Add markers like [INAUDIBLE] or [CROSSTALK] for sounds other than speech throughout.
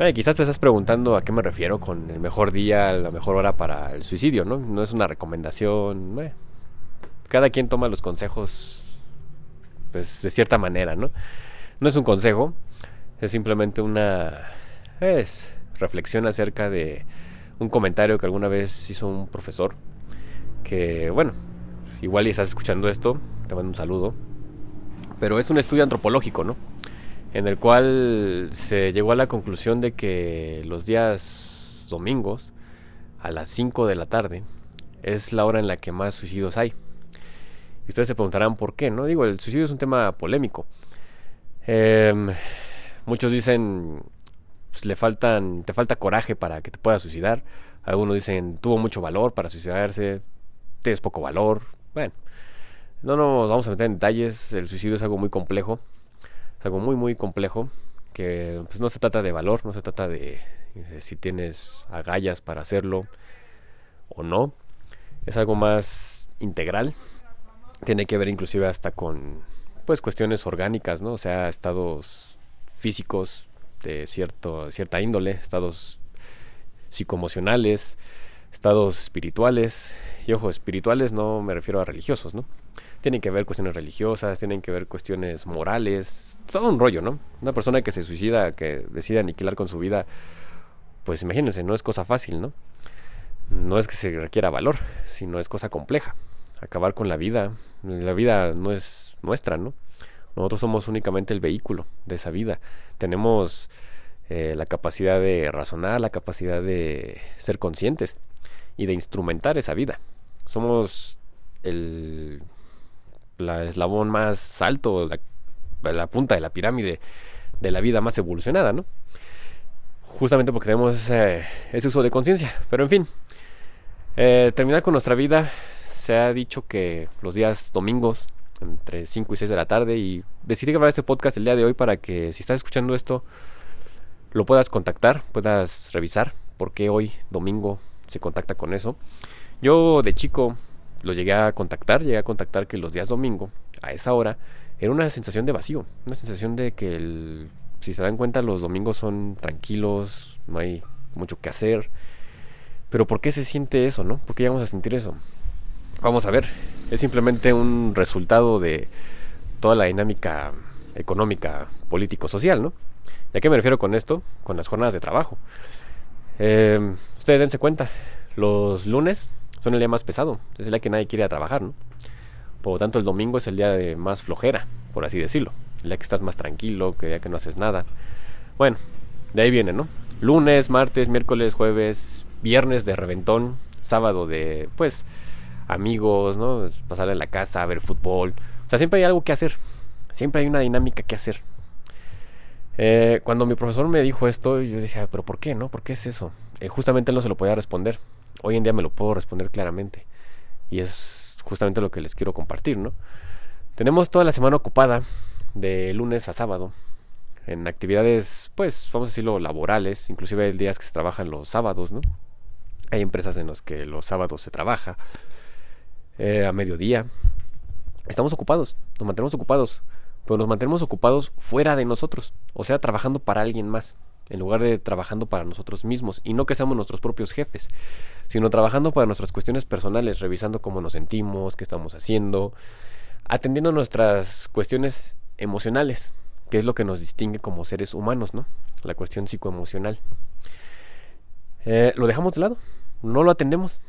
Eh, quizás te estás preguntando a qué me refiero con el mejor día, la mejor hora para el suicidio, ¿no? No es una recomendación. eh. Cada quien toma los consejos, pues, de cierta manera, ¿no? No es un consejo, es simplemente una es, reflexión acerca de un comentario que alguna vez hizo un profesor. Que, bueno, igual y estás escuchando esto, te mando un saludo. Pero es un estudio antropológico, ¿no? En el cual se llegó a la conclusión de que los días domingos a las 5 de la tarde es la hora en la que más suicidios hay. Y ustedes se preguntarán por qué, ¿no? Digo, el suicidio es un tema polémico. Em, muchos dicen, pues, le faltan, te falta coraje para que te puedas suicidar. Algunos dicen, tuvo mucho valor para suicidarse, tienes poco valor. Bueno, no nos vamos a meter en detalles, el suicidio es algo muy complejo es algo muy muy complejo que pues, no se trata de valor, no se trata de, de, si tienes agallas para hacerlo o no. Es algo más integral. Tiene que ver inclusive hasta con pues cuestiones orgánicas, ¿no? O sea, estados físicos de cierto cierta índole, estados psicoemocionales, estados espirituales. Y ojo, espirituales no me refiero a religiosos, ¿no? Tienen que ver cuestiones religiosas, tienen que ver cuestiones morales, todo un rollo, ¿no? Una persona que se suicida, que decide aniquilar con su vida, pues imagínense, no es cosa fácil, ¿no? No es que se requiera valor, sino es cosa compleja. Acabar con la vida, la vida no es nuestra, ¿no? Nosotros somos únicamente el vehículo de esa vida. Tenemos eh, la capacidad de razonar, la capacidad de ser conscientes y de instrumentar esa vida. Somos el la eslabón más alto, la, punta de la pirámide de la vida más evolucionada, ¿no? Justamente porque tenemos ese, ese uso de conciencia. Pero en fin, eh, terminar con nuestra vida, se ha dicho que los días domingos, entre 5 y 6 de la tarde, y decidí grabar este podcast el día de hoy para que si estás escuchando esto, lo puedas contactar, puedas revisar por qué hoy, domingo, se contacta con eso. Yo de chico lo llegué a contactar, llegué a contactar que los días domingo, a esa hora, era una sensación de vacío, una sensación de que, el, si se dan cuenta, los domingos son tranquilos, no hay mucho que hacer. Pero ¿por qué se siente eso, no? ¿Por qué llegamos a sentir eso? Vamos a ver, es simplemente un resultado de toda la dinámica económica, político-social, ¿no? ¿Y a qué me refiero con esto? Con las jornadas de trabajo. Eh, ustedes dense cuenta, los lunes son el día más pesado, es el día que nadie quiere trabajar, ¿no? Por lo tanto, el domingo es el día de más flojera, por así decirlo. El día que estás más tranquilo, que día que no haces nada. Bueno, de ahí viene, ¿no? Lunes, martes, miércoles, jueves, viernes de reventón, sábado de, pues, amigos, ¿no? Pasar en la casa, ver fútbol. O sea, siempre hay algo que hacer. Siempre hay una dinámica que hacer. Eh, cuando mi profesor me dijo esto, yo decía, pero ¿por qué, no? ¿Por qué es eso? Eh, justamente él no se lo podía responder. Hoy en día me lo puedo responder claramente. Y es justamente lo que les quiero compartir, ¿no? Tenemos toda la semana ocupada, de lunes a sábado, en actividades, pues, vamos a decirlo, laborales. Inclusive hay días que se trabajan los sábados, ¿no? Hay empresas en las que los sábados se trabaja eh, a mediodía. Estamos ocupados, nos mantenemos ocupados, pero nos mantenemos ocupados fuera de nosotros, o sea, trabajando para alguien más, en lugar de trabajando para nosotros mismos, y no que seamos nuestros propios jefes, sino trabajando para nuestras cuestiones personales, revisando cómo nos sentimos, qué estamos haciendo, atendiendo nuestras cuestiones emocionales, que es lo que nos distingue como seres humanos, ¿no? La cuestión psicoemocional. Eh, lo dejamos de lado, no lo atendemos.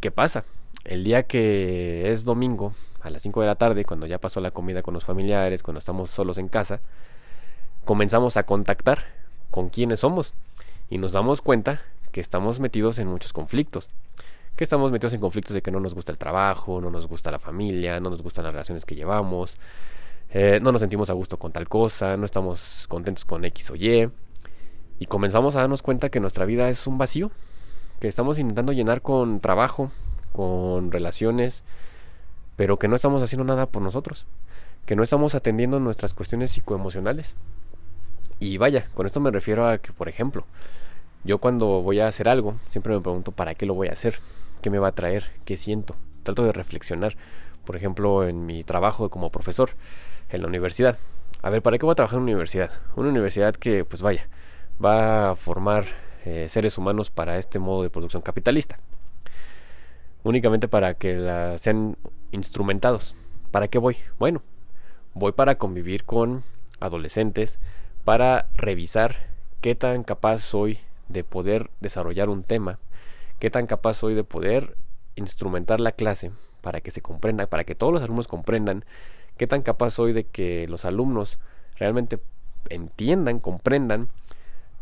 ¿Qué pasa? El día que es domingo, a las 5 de la tarde, cuando ya pasó la comida con los familiares, cuando estamos solos en casa, comenzamos a contactar con quiénes somos y nos damos cuenta que estamos metidos en muchos conflictos. Que estamos metidos en conflictos de que no nos gusta el trabajo, no nos gusta la familia, no nos gustan las relaciones que llevamos, eh, no nos sentimos a gusto con tal cosa, no estamos contentos con X o Y. Y comenzamos a darnos cuenta que nuestra vida es un vacío, que estamos intentando llenar con trabajo, con relaciones, pero que no estamos haciendo nada por nosotros, que no estamos atendiendo nuestras cuestiones psicoemocionales. Y vaya, con esto me refiero a que, por ejemplo, yo cuando voy a hacer algo, siempre me pregunto para qué lo voy a hacer, qué me va a traer, qué siento. Trato de reflexionar, por ejemplo, en mi trabajo como profesor en la universidad. A ver, ¿para qué voy a trabajar en una universidad? Una universidad que, pues vaya, va a formar eh, seres humanos para este modo de producción capitalista. Únicamente para que la, sean instrumentados. ¿Para qué voy? Bueno, voy para convivir con adolescentes, para revisar qué tan capaz soy de poder desarrollar un tema, qué tan capaz soy de poder instrumentar la clase para que se comprenda, para que todos los alumnos comprendan, qué tan capaz soy de que los alumnos realmente entiendan, comprendan,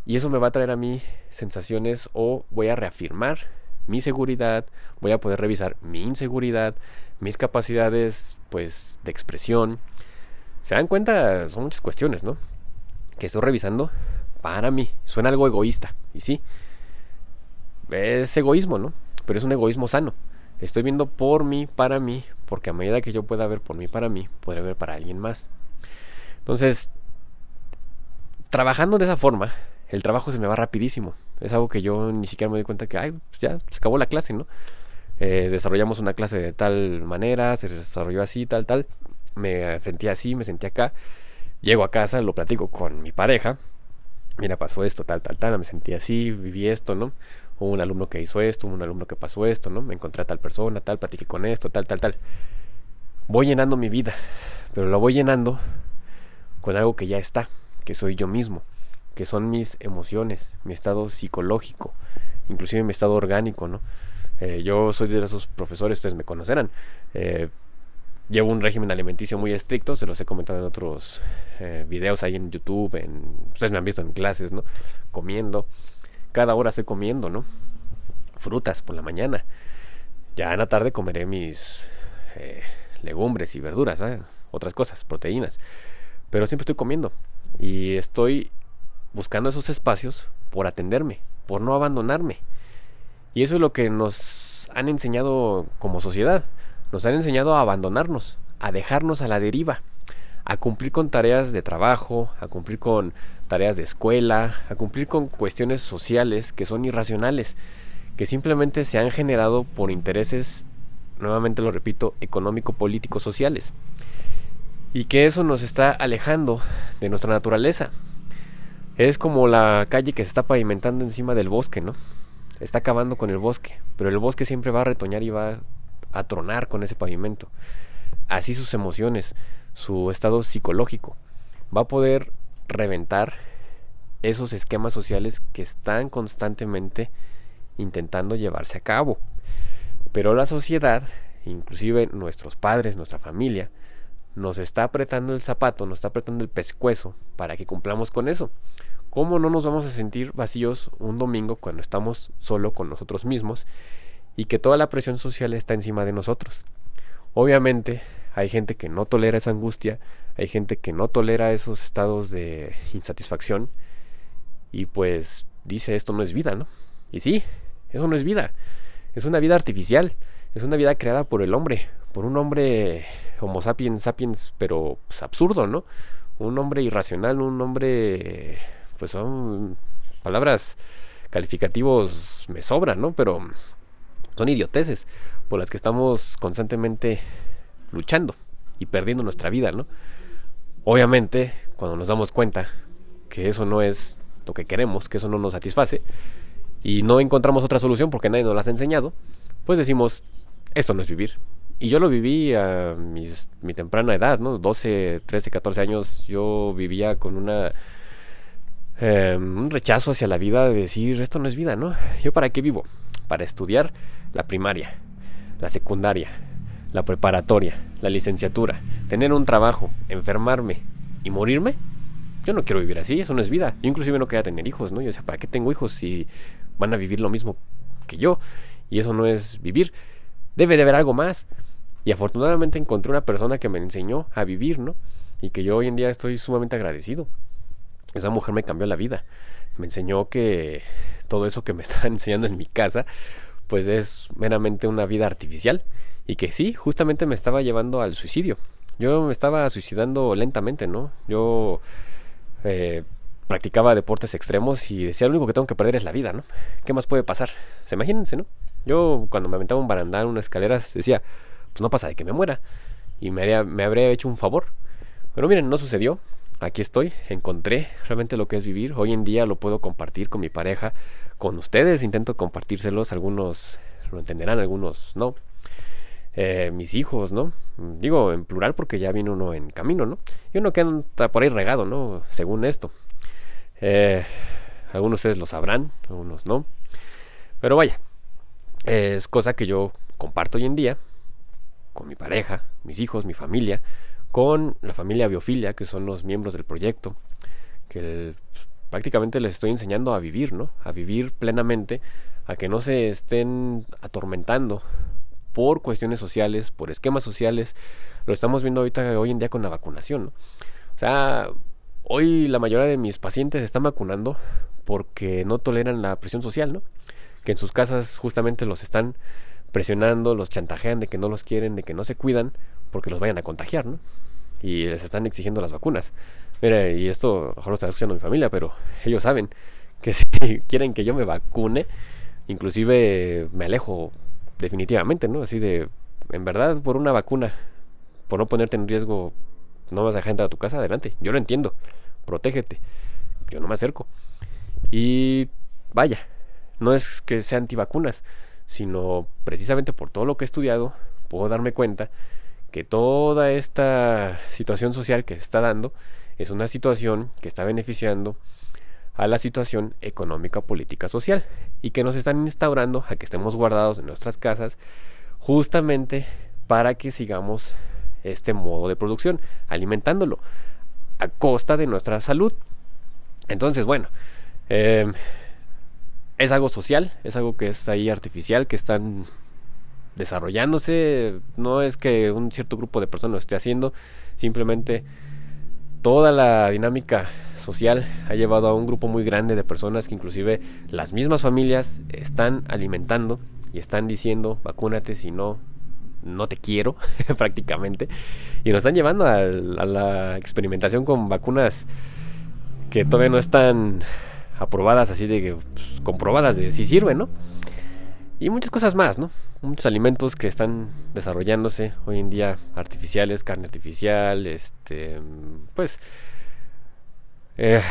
y eso me va a traer a mí sensaciones o voy a reafirmar mi seguridad, voy a poder revisar mi inseguridad, mis capacidades pues de expresión. Se dan cuenta, son muchas cuestiones, ¿no? Que estoy revisando para mí. Suena algo egoísta, y sí. Es egoísmo, ¿no? Pero es un egoísmo sano. Estoy viendo por mí, para mí, porque a medida que yo pueda ver por mí, para mí, podré ver para alguien más. Entonces, trabajando de esa forma, el trabajo se me va rapidísimo. Es algo que yo ni siquiera me doy cuenta que, ay, pues ya se acabó la clase, ¿no? Eh, desarrollamos una clase de tal manera, se desarrolló así, tal, tal. Me sentía así, me sentía acá. Llego a casa, lo platico con mi pareja. Mira, pasó esto, tal, tal, tal. Me sentí así, viví esto, ¿no? Hubo un alumno que hizo esto, un alumno que pasó esto, ¿no? Me encontré a tal persona, tal, platiqué con esto, tal, tal, tal. Voy llenando mi vida, pero lo voy llenando con algo que ya está, que soy yo mismo que son mis emociones, mi estado psicológico, inclusive mi estado orgánico, ¿no? Eh, yo soy de esos profesores, ustedes me conocerán. Eh, llevo un régimen alimenticio muy estricto, se los he comentado en otros eh, videos ahí en YouTube, en, ustedes me han visto en clases, ¿no? Comiendo. Cada hora estoy comiendo, ¿no? Frutas por la mañana. Ya en la tarde comeré mis legumbres y verduras, otras cosas, proteínas. Pero siempre estoy comiendo. Y estoy buscando esos espacios por atenderme, por no abandonarme. Y eso es lo que nos han enseñado como sociedad. Nos han enseñado a abandonarnos, a dejarnos a la deriva, a cumplir con tareas de trabajo, a cumplir con tareas de escuela, a cumplir con cuestiones sociales que son irracionales, que simplemente se han generado por intereses, nuevamente lo repito, económico-políticos sociales. Y que eso nos está alejando de nuestra naturaleza, es como la calle que se está pavimentando encima del bosque, ¿no? Está acabando con el bosque, pero el bosque siempre va a retoñar y va a tronar con ese pavimento. Así sus emociones, su estado psicológico. Va a poder reventar esos esquemas sociales que están constantemente intentando llevarse a cabo. Pero la sociedad, inclusive nuestros padres, nuestra familia, nos está apretando el zapato, nos está apretando el pescuezo para que cumplamos con eso. ¿Cómo no nos vamos a sentir vacíos un domingo cuando estamos solo con nosotros mismos y que toda la presión social está encima de nosotros? Obviamente hay gente que no tolera esa angustia, hay gente que no tolera esos estados de insatisfacción y pues dice esto no es vida, ¿no? Y sí, eso no es vida, es una vida artificial, es una vida creada por el hombre, por un hombre homo sapiens sapiens, pero pues, absurdo, ¿no? Un hombre irracional, un hombre pues son palabras calificativos me sobran, ¿no? Pero son idioteces por las que estamos constantemente luchando y perdiendo nuestra vida, ¿no? Obviamente, cuando nos damos cuenta que eso no es lo que queremos, que eso no nos satisface, y no encontramos otra solución porque nadie nos la ha enseñado, pues decimos, esto no es vivir. Y yo lo viví a mi temprana edad, ¿no? 12, 13, 14 años, yo vivía con una Em, un rechazo hacia la vida de decir, esto no es vida, ¿no? ¿Yo para qué vivo? Para estudiar la primaria, la secundaria, la preparatoria, la licenciatura, tener un trabajo, enfermarme y morirme. Yo no quiero vivir así, eso no es vida. Yo inclusive no quería tener hijos, ¿no? Yo decía, ¿para qué tengo hijos si van a vivir lo mismo que yo? Y eso no es vivir. Debe de haber algo más. Y afortunadamente encontré una persona que me enseñó a vivir, ¿no? Y que yo hoy en día estoy sumamente agradecido. Esa mujer me cambió la vida. Me enseñó que todo eso que me [LAUGHS] están enseñando en mi casa, pues es meramente una vida artificial. Y que sí, justamente me estaba llevando al suicidio. Yo me estaba suicidando lentamente, ¿no? Yo eh, practicaba deportes extremos y decía, lo único que tengo que perder es la vida, ¿no? ¿Qué más puede pasar? Se imagínense, ¿no? Yo cuando me aventaba un barandal, unas escaleras, decía, pues no pasa de que me muera. Y me, habría hecho un favor. Pero miren, no sucedió. Aquí estoy, encontré realmente lo que es vivir. Hoy en día lo puedo compartir con mi pareja, con ustedes, intento compartírselos, algunos lo entenderán, algunos no. Eh, mis hijos, ¿no? Digo en plural porque ya viene uno en camino, ¿no? Y uno que anda por ahí regado, ¿no? Según esto. Eh, algunos de ustedes lo sabrán, algunos no. Pero vaya, es cosa que yo comparto hoy en día con mi pareja, mis hijos, mi familia, con la familia Biofilia, que son los miembros del proyecto, que prácticamente les estoy enseñando a vivir, ¿no? A vivir plenamente, a que no se estén atormentando por cuestiones sociales, por esquemas sociales. Lo estamos viendo ahorita hoy en día con la vacunación. O sea, hoy la mayoría de mis pacientes están vacunando porque no toleran la presión social, ¿no? Que en sus casas justamente los están presionando, los chantajean de que no los quieren, de que no se cuidan, porque los vayan a contagiar, ¿no? Y les están exigiendo las vacunas. Mira, y esto mejor lo está escuchando mi familia, pero [LAUGHS] ellos saben que [LAUGHS] si quieren que yo me vacune, inclusive me alejo definitivamente, ¿no? Así de, en verdad, por una vacuna, por no ponerte en riesgo, no vas a dejar entrar a tu casa, adelante. Yo lo entiendo, protégete. Yo no me acerco. Y vaya, no es que sea antivacunas, sino precisamente por todo lo que he estudiado, puedo darme cuenta que toda esta situación social que se está dando es una situación que está beneficiando a la situación económica, política, social y que nos están instaurando a que estemos guardados en nuestras casas justamente para que sigamos este modo de producción, alimentándolo a costa de nuestra salud. Entonces, bueno, eh, es algo social, es algo que es ahí artificial, que están desarrollándose, no es que un cierto grupo de personas lo esté haciendo, simplemente toda la dinámica social ha llevado a un grupo muy grande de personas que inclusive las mismas familias están alimentando y están diciendo vacúnate si no no te quiero [LAUGHS] prácticamente y nos están llevando a, la experimentación con vacunas que todavía no están aprobadas así de pues, comprobadas de si sirven, ¿no? Y muchas cosas más, ¿no? Muchos alimentos que están desarrollándose hoy en día artificiales, carne artificial, este, pues eh,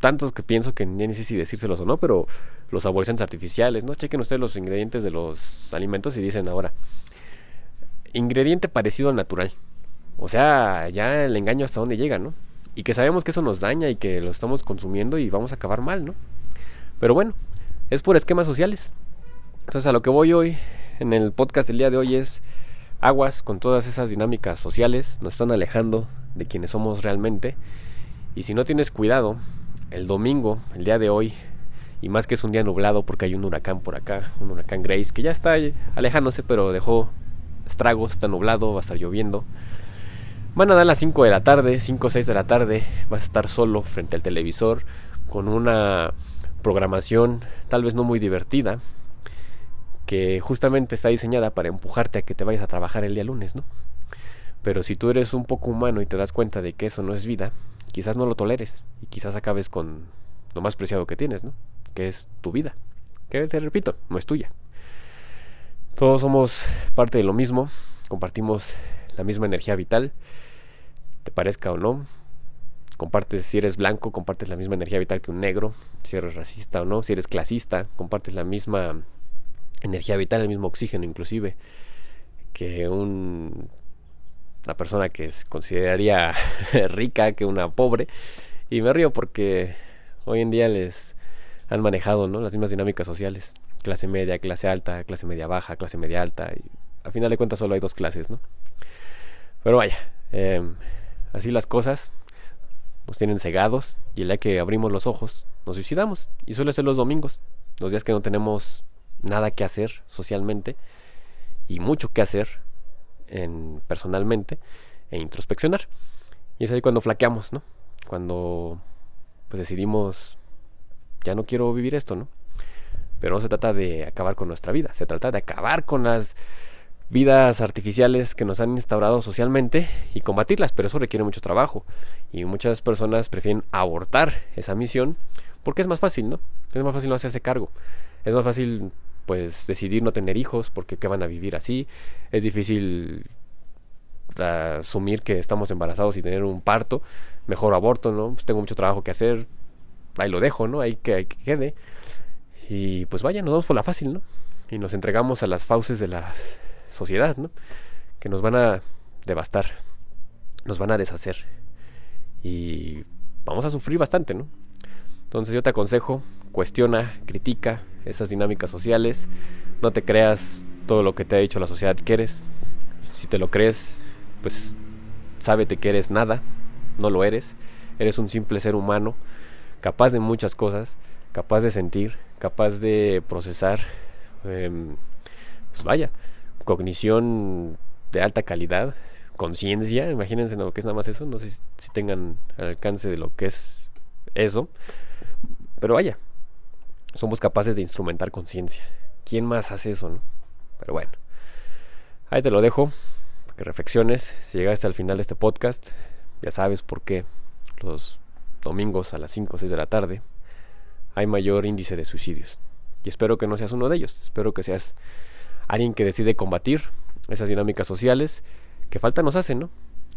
tantos que pienso que ni sé si decírselos o no, pero los saborizantes artificiales, ¿no? Chequen ustedes los ingredientes de los alimentos y dicen ahora, ingrediente parecido al natural. O sea, ya el engaño hasta dónde llega, ¿no? Y que sabemos que eso nos daña y que lo estamos consumiendo y vamos a acabar mal, ¿no? Pero bueno, es por esquemas sociales. Entonces a lo que voy hoy en el podcast del día de hoy es aguas con todas esas dinámicas sociales, nos están alejando de quienes somos realmente y si no tienes cuidado, el domingo, el día de hoy, y más que es un día nublado porque hay un huracán por acá, un huracán Grace, que ya está alejándose, pero dejó estragos, está nublado, va a estar lloviendo. Van a dar las 5 de la tarde, 5 o 6 de la tarde, vas a estar solo frente al televisor con una programación tal vez no muy divertida, que justamente está diseñada para empujarte a que te vayas a trabajar el día lunes, ¿no? Pero si tú eres un poco humano y te das cuenta de que eso no es vida, quizás no lo toleres y quizás acabes con lo más preciado que tienes, ¿no? Que es tu vida. Que te repito, no es tuya. Todos somos parte de lo mismo, compartimos la misma energía vital, te parezca o no. Compartes, si eres blanco, compartes la misma energía vital que un negro, si eres racista o no, si eres clasista, compartes la misma energía vital, el mismo oxígeno inclusive que un la persona que se consideraría [LAUGHS] rica que una pobre. Y me río porque hoy en día les han manejado ¿no? las mismas dinámicas sociales. Clase media, clase alta, clase media baja, clase media alta. A final de cuentas solo hay dos clases, ¿no? Pero vaya, em, así las cosas nos tienen cegados y el día que abrimos los ojos nos suicidamos. Y suele ser los domingos, los días que no tenemos nada que hacer socialmente y mucho que hacer en, personalmente e introspeccionar. Y es ahí cuando flaqueamos, ¿no? Cuando pues decidimos, ya no quiero vivir esto, ¿no? Pero no se trata de acabar con nuestra vida, se trata de acabar con las vidas artificiales que nos han instaurado socialmente y combatirlas, pero eso requiere mucho trabajo. Y muchas personas prefieren abortar esa misión porque es más fácil, ¿no? Es más fácil no hacerse cargo. Es más fácil pues decidir no tener hijos porque qué van a vivir así. Es difícil asumir que estamos embarazados y tener un parto. mejor aborto, ¿no? Pues tengo mucho trabajo que hacer, ahí lo dejo, ¿no? Ahí que, ahí que quede. Y pues vaya, nos vamos por la fácil, ¿no? Y nos entregamos a las fauces de la sociedad, ¿no? Que nos van a devastar, nos van a deshacer. Y vamos a sufrir bastante, ¿no? Entonces yo te aconsejo, cuestiona, critica esas dinámicas sociales, no te creas todo lo que te ha dicho la sociedad que eres. Si te lo crees, pues sábete que eres nada, no lo eres. Eres un simple ser humano, capaz de muchas cosas, capaz de sentir, capaz de procesar. Em, pues vaya, cognición de alta calidad, conciencia, imagínense lo que es nada más eso, no sé si tengan alcance de lo que es eso, pero vaya, somos capaces de instrumentar conciencia. ¿Quién más hace eso, no? Pero bueno, ahí te lo dejo, que reflexiones. Si llegaste al final de este podcast, ya sabes por qué los domingos a las 5 o 6 de la tarde hay mayor índice de suicidios. Y espero que no seas uno de ellos. Espero que seas alguien que decide combatir esas dinámicas sociales que falta nos hacen, ¿no?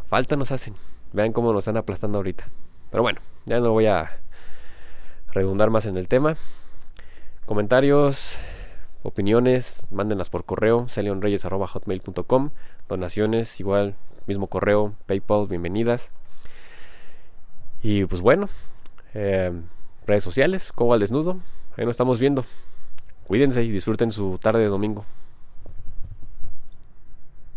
Falta nos hacen. Vean cómo nos están aplastando ahorita. Pero bueno, ya no voy a redundar más en el tema. Comentarios, opiniones, mándenlas por correo, celionreyes.hotmail.com, donaciones, igual, mismo correo, PayPal, bienvenidas. Y pues bueno, eh, redes sociales, como al desnudo, ahí nos estamos viendo. Cuídense y disfruten su tarde de domingo.